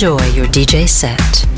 Enjoy your DJ set.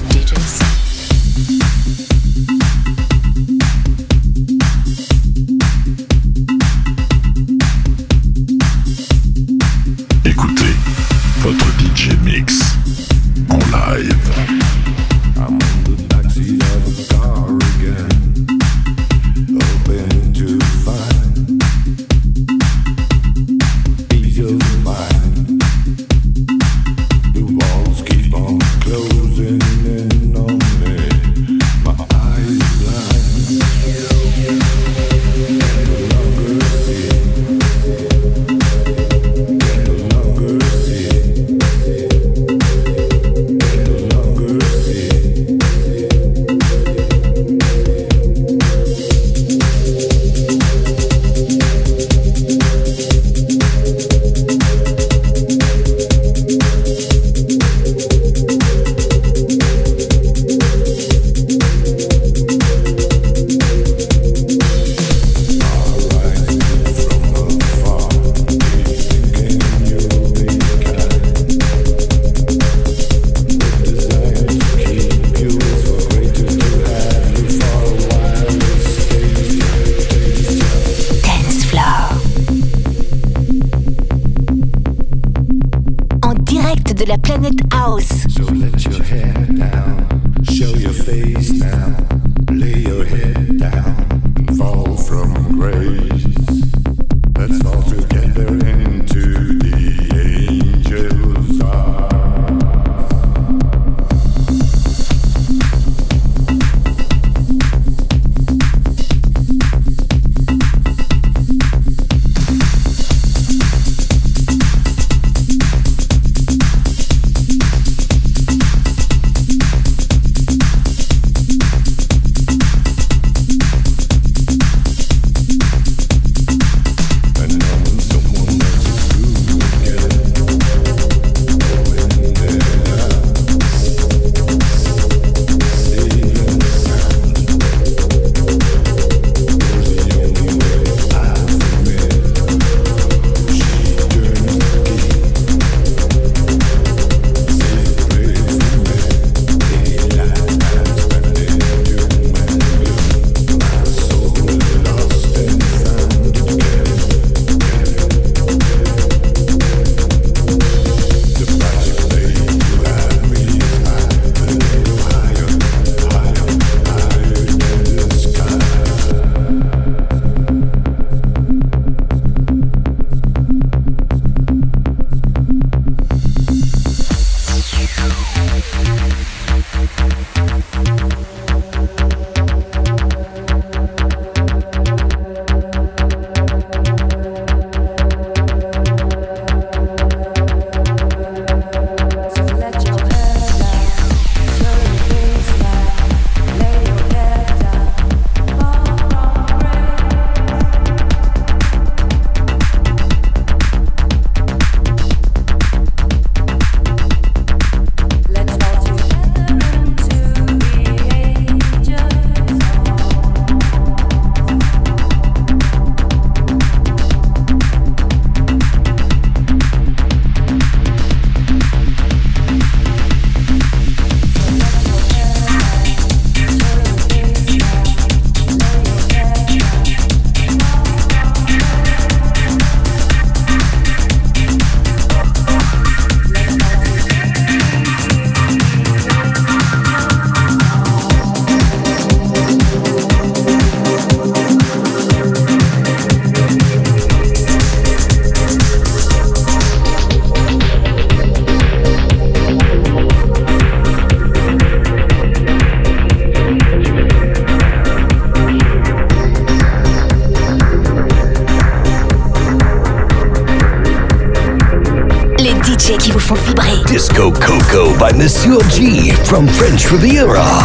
From the Riviera.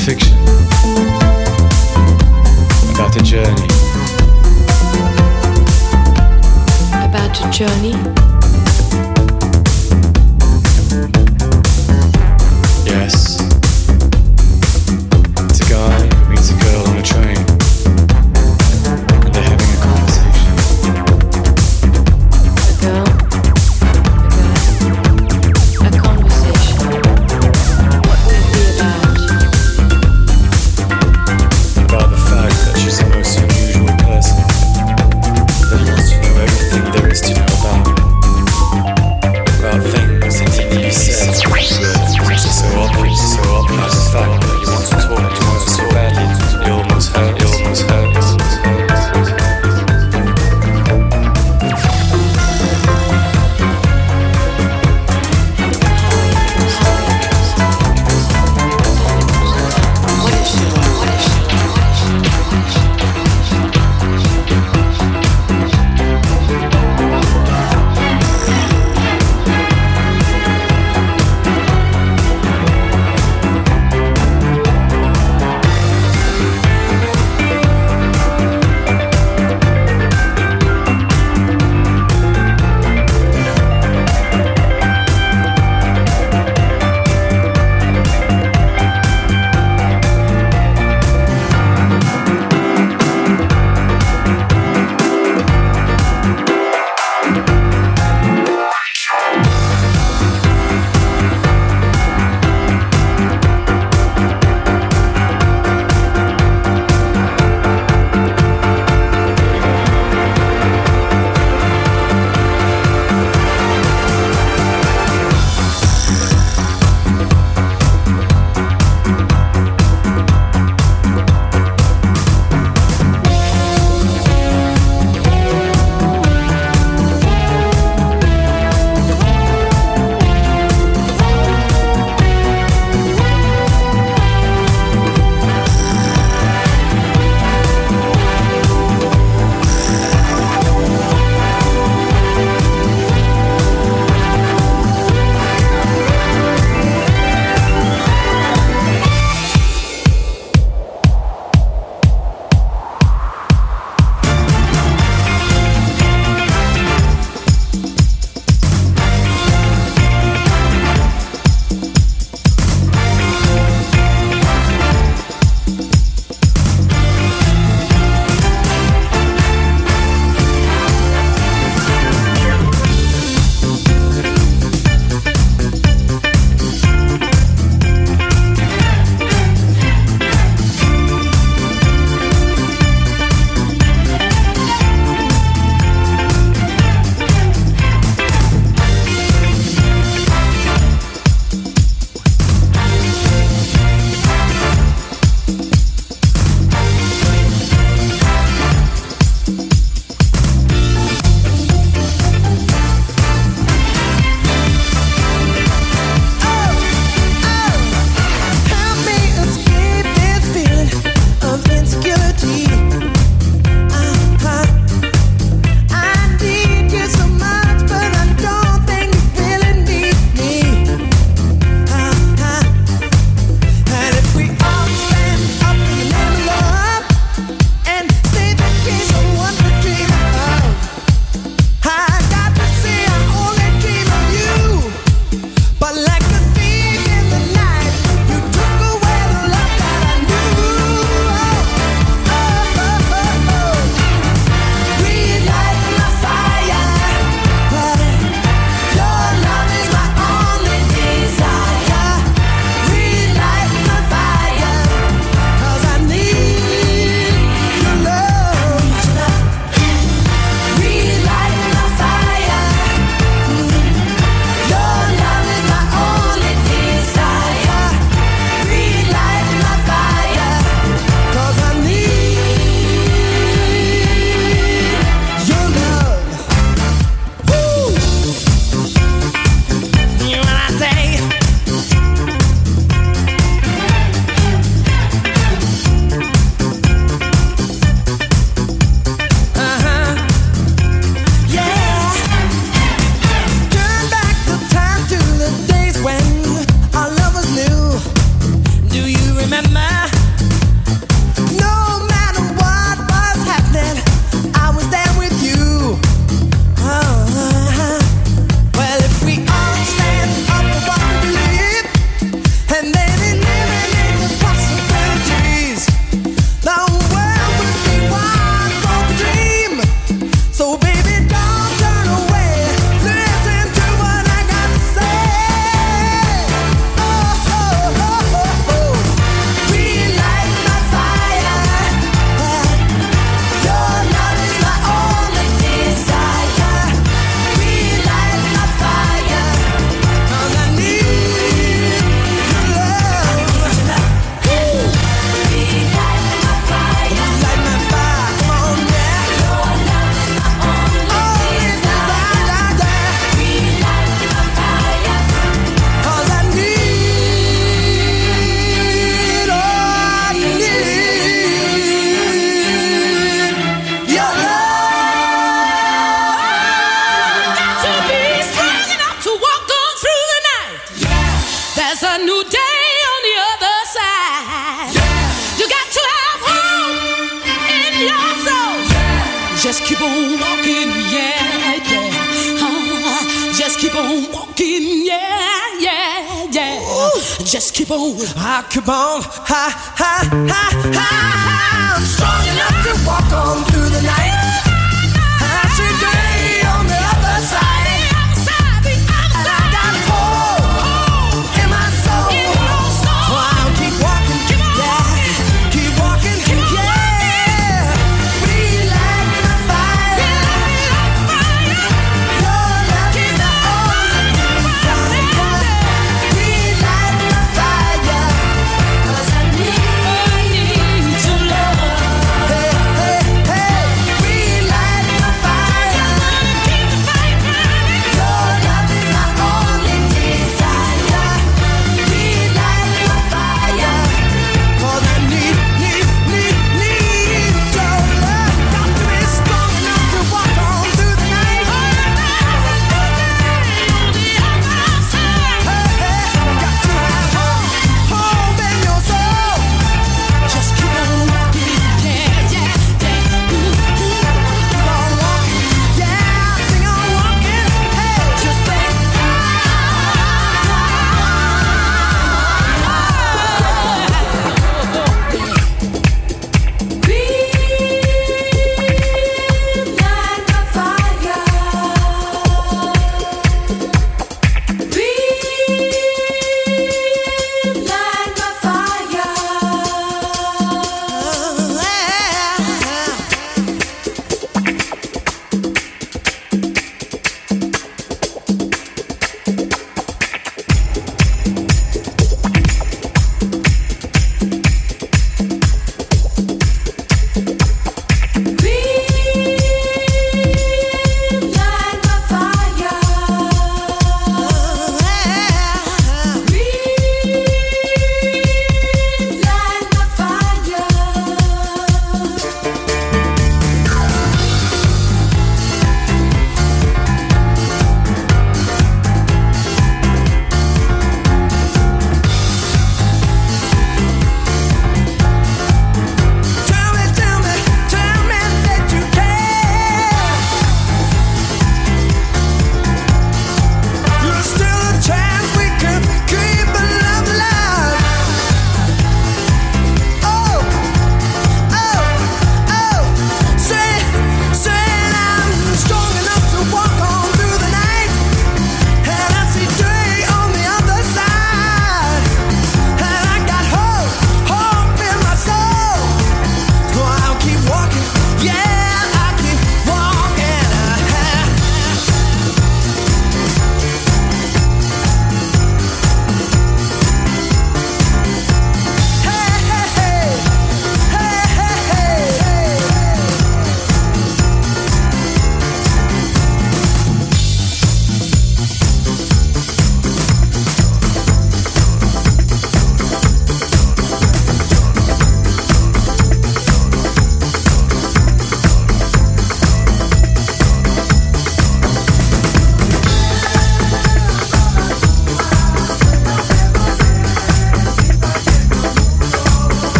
Fiction about a journey. About a journey?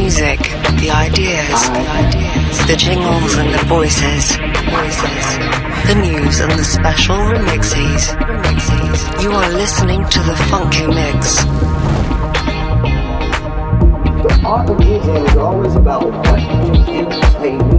music, the ideas, the jingles and the voices, the news and the special remixes. You are listening to the Funky Mix. The art of music is always about what you entertain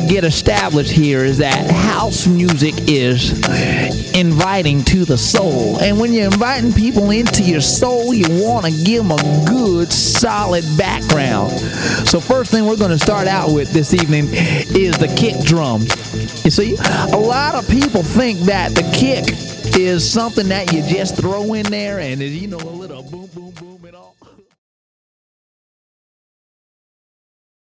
to get established here is that house music is inviting to the soul. And when you're inviting people into your soul, you want to give them a good, solid background. So, first thing we're going to start out with this evening is the kick drum. You see, a lot of people think that the kick is something that you just throw in there and, you know,